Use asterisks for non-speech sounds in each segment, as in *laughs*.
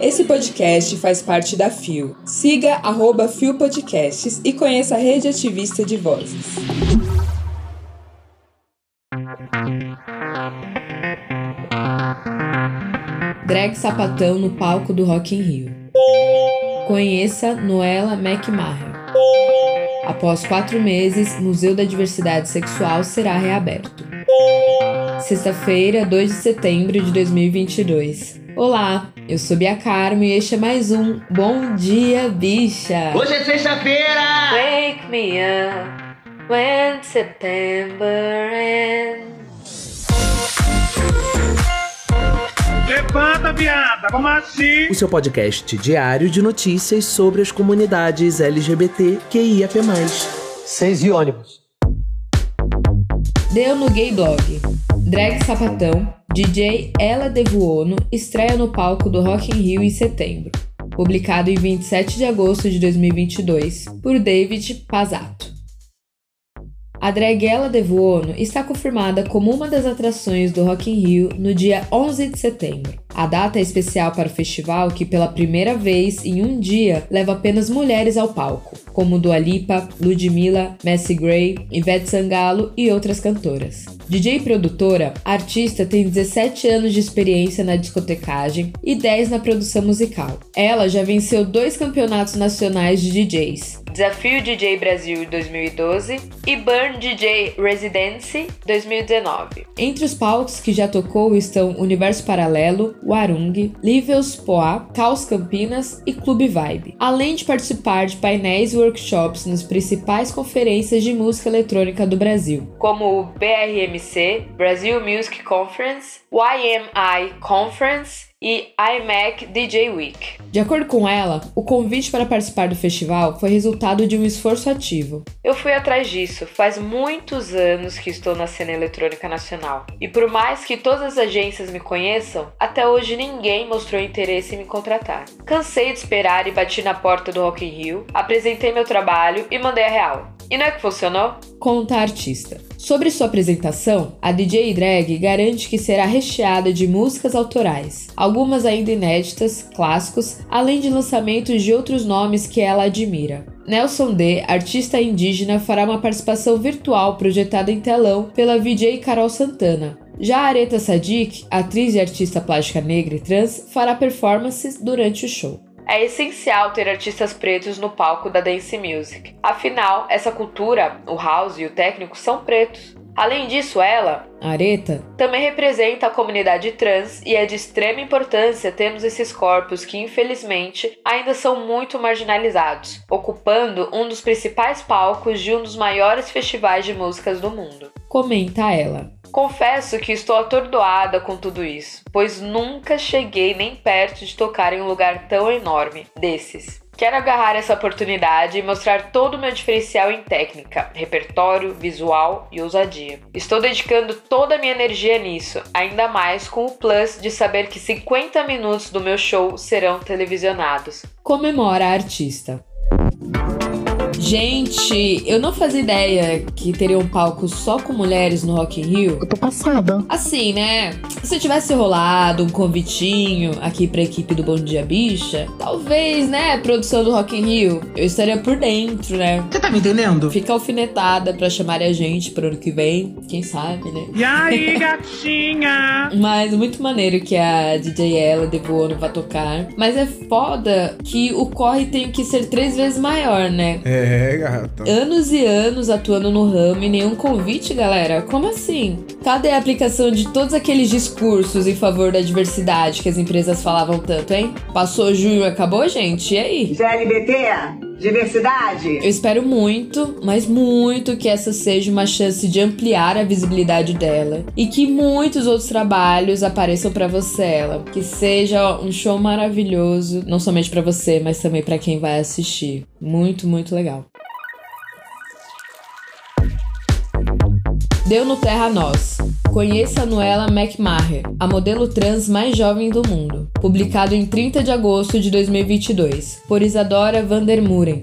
Esse podcast faz parte da FIO. Siga arroba FIO Podcasts e conheça a rede ativista de vozes. Drag sapatão no palco do Rock in Rio. Conheça Noela McMahon. Após quatro meses, Museu da Diversidade Sexual será reaberto. Sexta-feira, 2 de setembro de 2022. Olá, eu sou Bia Carmo e este é mais um Bom Dia Bicha. Hoje é sexta-feira! Wake me up when September ends. Levanta, viada, vamos assim! o seu podcast diário de notícias sobre as comunidades LGBT QIAP+. Seis e ônibus. Deu no Gay Blog. Drag Sapatão, DJ Ela Devuono estreia no palco do Rock in Rio em setembro. Publicado em 27 de agosto de 2022 por David Pazzato. A drag Ela Devuono está confirmada como uma das atrações do Rock in Rio no dia 11 de setembro. A data é especial para o festival que, pela primeira vez em um dia, leva apenas mulheres ao palco, como Dua Lipa, Ludmilla, Messi Gray, Ivete Sangalo e outras cantoras. DJ e produtora, a artista tem 17 anos de experiência na discotecagem e 10 na produção musical. Ela já venceu dois campeonatos nacionais de DJs, Desafio DJ Brasil 2012 e Burn DJ Residency 2019. Entre os palcos que já tocou estão Universo Paralelo, Warung, Livels Poá, Caos Campinas e Clube Vibe, além de participar de painéis e workshops nas principais conferências de música eletrônica do Brasil, como o BRMC, Brasil Music Conference, YMI Conference e iMac DJ Week. De acordo com ela, o convite para participar do festival foi resultado de um esforço ativo. Eu fui atrás disso, faz muitos anos que estou na cena eletrônica nacional. E por mais que todas as agências me conheçam, até hoje ninguém mostrou interesse em me contratar. Cansei de esperar e bati na porta do Rock in Rio, apresentei meu trabalho e mandei a real. E não é que funcionou? Conta a artista. Sobre sua apresentação, a DJ Drag garante que será recheada de músicas autorais, algumas ainda inéditas, clássicos, além de lançamentos de outros nomes que ela admira. Nelson D, artista indígena, fará uma participação virtual projetada em telão pela VJ Carol Santana. Já a Areta Sadik, atriz e artista plástica negra e trans, fará performances durante o show. É essencial ter artistas pretos no palco da dance music. Afinal, essa cultura, o house e o técnico são pretos. Além disso, ela, Areta, também representa a comunidade trans e é de extrema importância termos esses corpos que, infelizmente, ainda são muito marginalizados, ocupando um dos principais palcos de um dos maiores festivais de músicas do mundo. Comenta ela. Confesso que estou atordoada com tudo isso, pois nunca cheguei nem perto de tocar em um lugar tão enorme desses. Quero agarrar essa oportunidade e mostrar todo o meu diferencial em técnica, repertório, visual e ousadia. Estou dedicando toda a minha energia nisso, ainda mais com o plus de saber que 50 minutos do meu show serão televisionados. Comemora a artista. Gente, eu não fazia ideia que teria um palco só com mulheres no Rock in Rio. Eu tô passada. Assim, né? Se tivesse rolado um convitinho aqui pra equipe do Bom Dia Bicha, talvez, né, produção do Rock in Rio, eu estaria por dentro, né? Você tá me entendendo? Fica alfinetada pra chamarem a gente pro ano que vem, quem sabe, né? E aí, *laughs* gatinha? Mas muito maneiro que a DJ Ella Devono vai tocar. Mas é foda que o corre tem que ser três vezes maior, né? É, gata. Anos e anos atuando no ramo e nenhum convite, galera? Como assim? Cadê a aplicação de todos aqueles discursos em favor da diversidade que as empresas falavam tanto, hein? Passou junho e acabou, gente? E aí? GLBT, diversidade. Eu espero muito, mas muito que essa seja uma chance de ampliar a visibilidade dela e que muitos outros trabalhos apareçam pra você, ela. Que seja um show maravilhoso, não somente pra você, mas também pra quem vai assistir. Muito, muito legal. Deu no Terra Nós. Conheça a Noela McMahon, a modelo trans mais jovem do mundo. Publicado em 30 de agosto de 2022, por Isadora Vandermuren.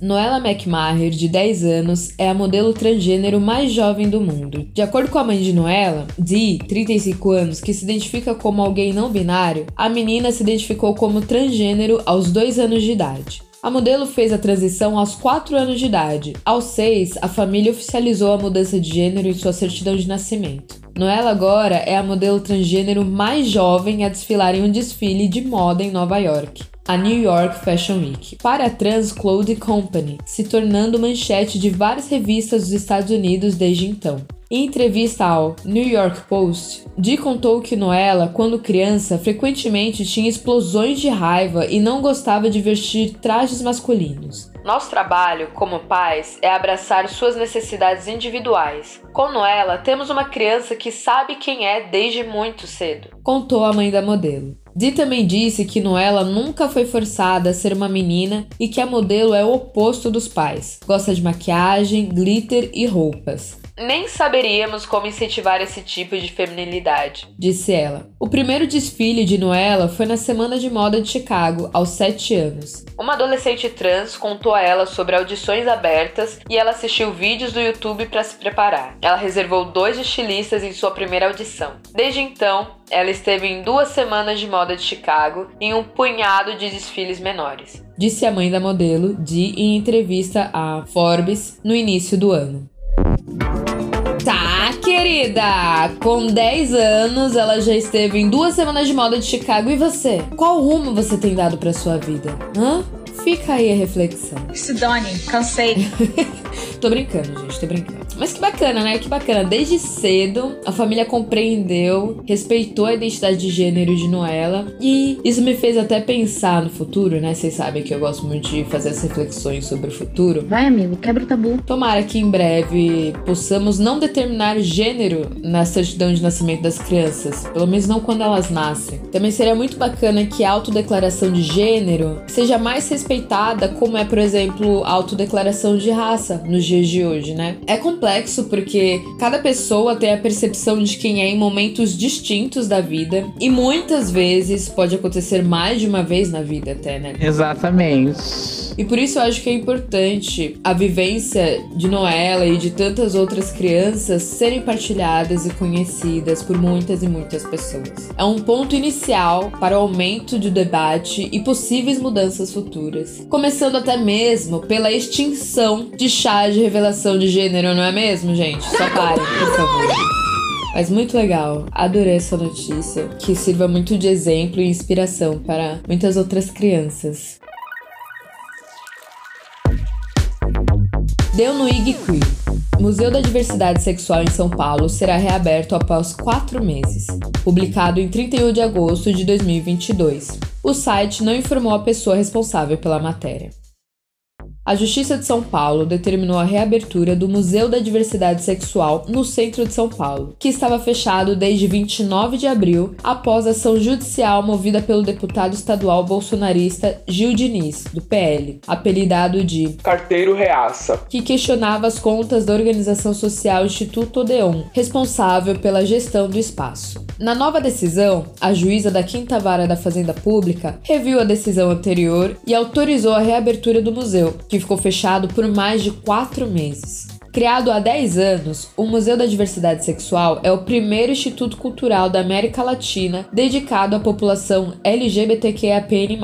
Noella McMaher, de 10 anos, é a modelo transgênero mais jovem do mundo. De acordo com a mãe de Noella, Dee, 35 anos, que se identifica como alguém não binário, a menina se identificou como transgênero aos 2 anos de idade. A modelo fez a transição aos 4 anos de idade. Aos 6, a família oficializou a mudança de gênero em sua certidão de nascimento. Noella agora é a modelo transgênero mais jovem a desfilar em um desfile de moda em Nova York a New York Fashion Week, para a Trans Clothing Company, se tornando manchete de várias revistas dos Estados Unidos desde então. Em entrevista ao New York Post, Dee contou que Noella, quando criança, frequentemente tinha explosões de raiva e não gostava de vestir trajes masculinos. Nosso trabalho, como pais, é abraçar suas necessidades individuais. Com Noella, temos uma criança que sabe quem é desde muito cedo, contou a mãe da modelo. Dee também disse que Noella nunca foi forçada a ser uma menina e que a modelo é o oposto dos pais. Gosta de maquiagem, glitter e roupas. Nem saberíamos como incentivar esse tipo de feminilidade, disse ela. O primeiro desfile de Noella foi na Semana de Moda de Chicago, aos 7 anos. Uma adolescente trans contou a ela sobre audições abertas e ela assistiu vídeos do YouTube para se preparar. Ela reservou dois estilistas em sua primeira audição. Desde então, ela esteve em duas semanas de moda de Chicago e em um punhado de desfiles menores, disse a mãe da modelo de em entrevista à Forbes no início do ano. Tá, querida! Com 10 anos, ela já esteve em duas semanas de moda de Chicago. E você? Qual rumo você tem dado para sua vida? Hã? Fica aí a reflexão. Se dane, cansei. *laughs* tô brincando, gente, tô brincando. Mas que bacana, né? Que bacana. Desde cedo, a família compreendeu, respeitou a identidade de gênero de Noela. E isso me fez até pensar no futuro, né? Vocês sabem que eu gosto muito de fazer as reflexões sobre o futuro. Vai, amigo, quebra o tabu. Tomara que em breve possamos não determinar gênero na certidão de nascimento das crianças. Pelo menos não quando elas nascem. Também seria muito bacana que a autodeclaração de gênero seja mais respeitada como é, por exemplo, a autodeclaração de raça nos dias de hoje, né? É complexo porque cada pessoa tem a percepção de quem é em momentos distintos da vida e muitas vezes pode acontecer mais de uma vez na vida até, né? Exatamente. E por isso eu acho que é importante a vivência de Noela e de tantas outras crianças serem partilhadas e conhecidas por muitas e muitas pessoas. É um ponto inicial para o aumento do debate e possíveis mudanças futuras. Começando até mesmo pela extinção de chá de revelação de gênero, não é mesmo, gente? Só parem, por favor. Mas muito legal, adorei essa notícia, que sirva muito de exemplo e inspiração para muitas outras crianças. Deu no IG. Museu da Diversidade Sexual em São Paulo será reaberto após quatro meses. Publicado em 31 de agosto de 2022. O site não informou a pessoa responsável pela matéria. A Justiça de São Paulo determinou a reabertura do Museu da Diversidade Sexual no centro de São Paulo, que estava fechado desde 29 de abril após ação judicial movida pelo deputado estadual bolsonarista Gil Diniz, do PL, apelidado de Carteiro Reaça, que questionava as contas da organização social Instituto Odeon, responsável pela gestão do espaço. Na nova decisão, a juíza da Quinta Vara da Fazenda Pública reviu a decisão anterior e autorizou a reabertura do museu, que que ficou fechado por mais de quatro meses. Criado há 10 anos, o Museu da Diversidade Sexual é o primeiro instituto cultural da América Latina dedicado à população LGBTQIAPN+.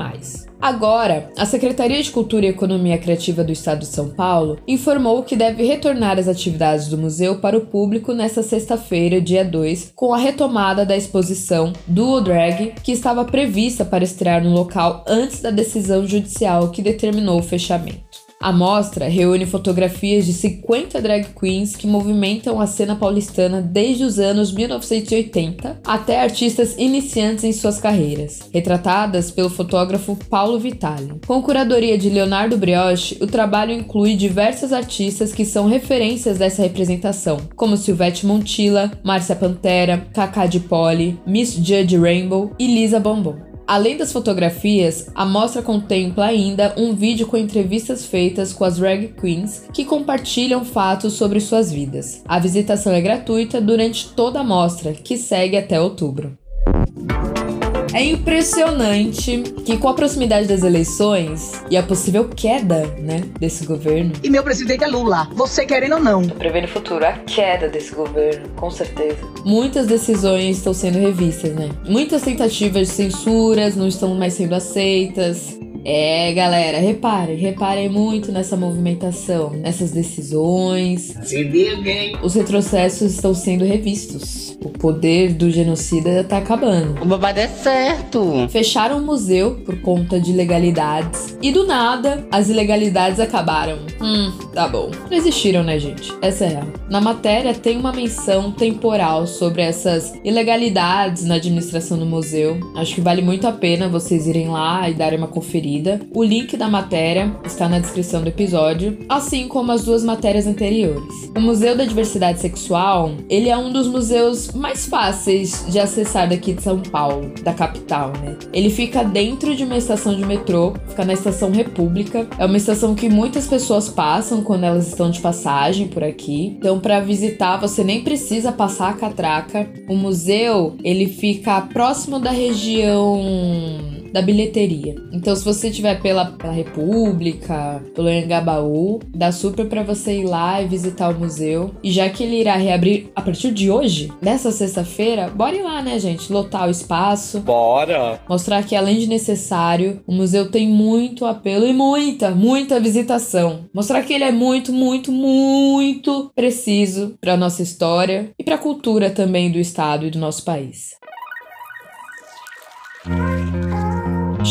Agora, a Secretaria de Cultura e Economia Criativa do Estado de São Paulo informou que deve retornar as atividades do museu para o público nesta sexta-feira, dia 2, com a retomada da exposição Duo Drag, que estava prevista para estrear no local antes da decisão judicial que determinou o fechamento. A mostra reúne fotografias de 50 drag queens que movimentam a cena paulistana desde os anos 1980 até artistas iniciantes em suas carreiras, retratadas pelo fotógrafo Paulo Vitali. Com curadoria de Leonardo Brioche, o trabalho inclui diversas artistas que são referências dessa representação, como Silvete Montilla, Márcia Pantera, Kaká de Poli, Miss Judge Rainbow e Lisa Bombom. Além das fotografias, a mostra contempla ainda um vídeo com entrevistas feitas com as drag queens que compartilham fatos sobre suas vidas. A visitação é gratuita durante toda a mostra, que segue até outubro. É impressionante que com a proximidade das eleições e a possível queda, né, desse governo, E meu presidente é Lula. Você querendo ou não. prevendo o futuro, a queda desse governo, com certeza. Muitas decisões estão sendo revistas, né? Muitas tentativas de censuras não estão mais sendo aceitas. É, galera, reparem, reparem muito nessa movimentação, nessas decisões. Se liga, hein? Os retrocessos estão sendo revistos. O poder do genocida tá acabando. O babado é certo. Fecharam o museu por conta de ilegalidades. E do nada, as ilegalidades acabaram. Hum, tá bom. Não existiram, né, gente? Essa é real. Na matéria tem uma menção temporal sobre essas ilegalidades na administração do museu. Acho que vale muito a pena vocês irem lá e darem uma conferida. O link da matéria está na descrição do episódio, assim como as duas matérias anteriores. O Museu da Diversidade Sexual, ele é um dos museus mais fáceis de acessar daqui de São Paulo, da capital, né? Ele fica dentro de uma estação de metrô, fica na estação República. É uma estação que muitas pessoas passam quando elas estão de passagem por aqui. Então, para visitar, você nem precisa passar a catraca. O museu, ele fica próximo da região da bilheteria. Então, se você estiver pela, pela República, pelo Engabaú, dá super para você ir lá e visitar o museu. E já que ele irá reabrir a partir de hoje, nessa sexta-feira, bora ir lá, né, gente? Lotar o espaço. Bora. Mostrar que, além de necessário, o museu tem muito apelo e muita, muita visitação. Mostrar que ele é muito, muito, muito preciso para nossa história e para a cultura também do estado e do nosso país.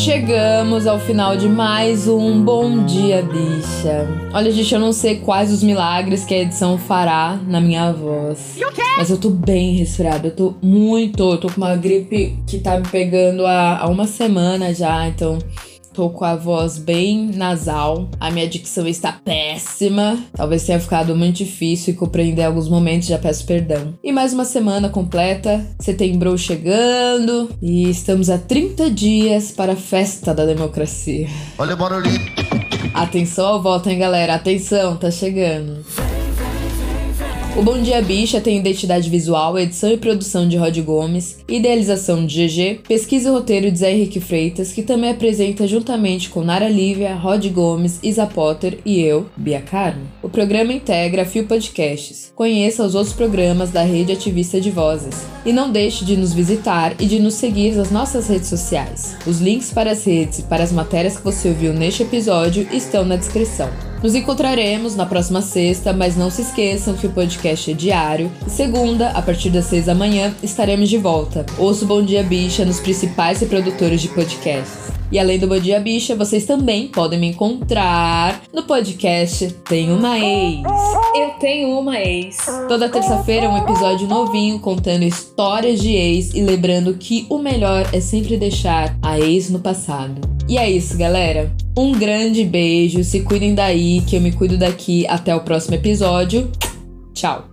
Chegamos ao final de mais um Bom Dia Bicha. Olha, gente, eu não sei quais os milagres que a edição fará na minha voz. Mas eu tô bem resfriada, eu tô muito. Eu tô com uma gripe que tá me pegando há, há uma semana já, então. Tô com a voz bem nasal. A minha dicção está péssima. Talvez tenha ficado muito difícil compreender alguns momentos, já peço perdão. E mais uma semana completa, setembro chegando e estamos a 30 dias para a festa da democracia. Olha o barulhinho. Atenção ao voto, hein, galera? Atenção, tá chegando. O Bom Dia Bicha tem identidade visual, edição e produção de Rod Gomes, idealização de GG, pesquisa e roteiro de Zé Henrique Freitas, que também apresenta juntamente com Nara Lívia, Rod Gomes, Isa Potter e eu, Bia Carmo. O programa integra Fio Podcasts. Conheça os outros programas da rede ativista de vozes. E não deixe de nos visitar e de nos seguir nas nossas redes sociais. Os links para as redes e para as matérias que você ouviu neste episódio estão na descrição. Nos encontraremos na próxima sexta, mas não se esqueçam que o podcast é diário. Segunda, a partir das seis da manhã, estaremos de volta. Ouça o Bom Dia Bicha nos principais reprodutores de podcasts. E além do Bom Dia Bicha, vocês também podem me encontrar no podcast Tem Uma Ex. Eu tenho uma ex. Toda terça-feira um episódio novinho contando histórias de ex e lembrando que o melhor é sempre deixar a ex no passado. E é isso, galera. Um grande beijo, se cuidem daí, que eu me cuido daqui. Até o próximo episódio. Tchau.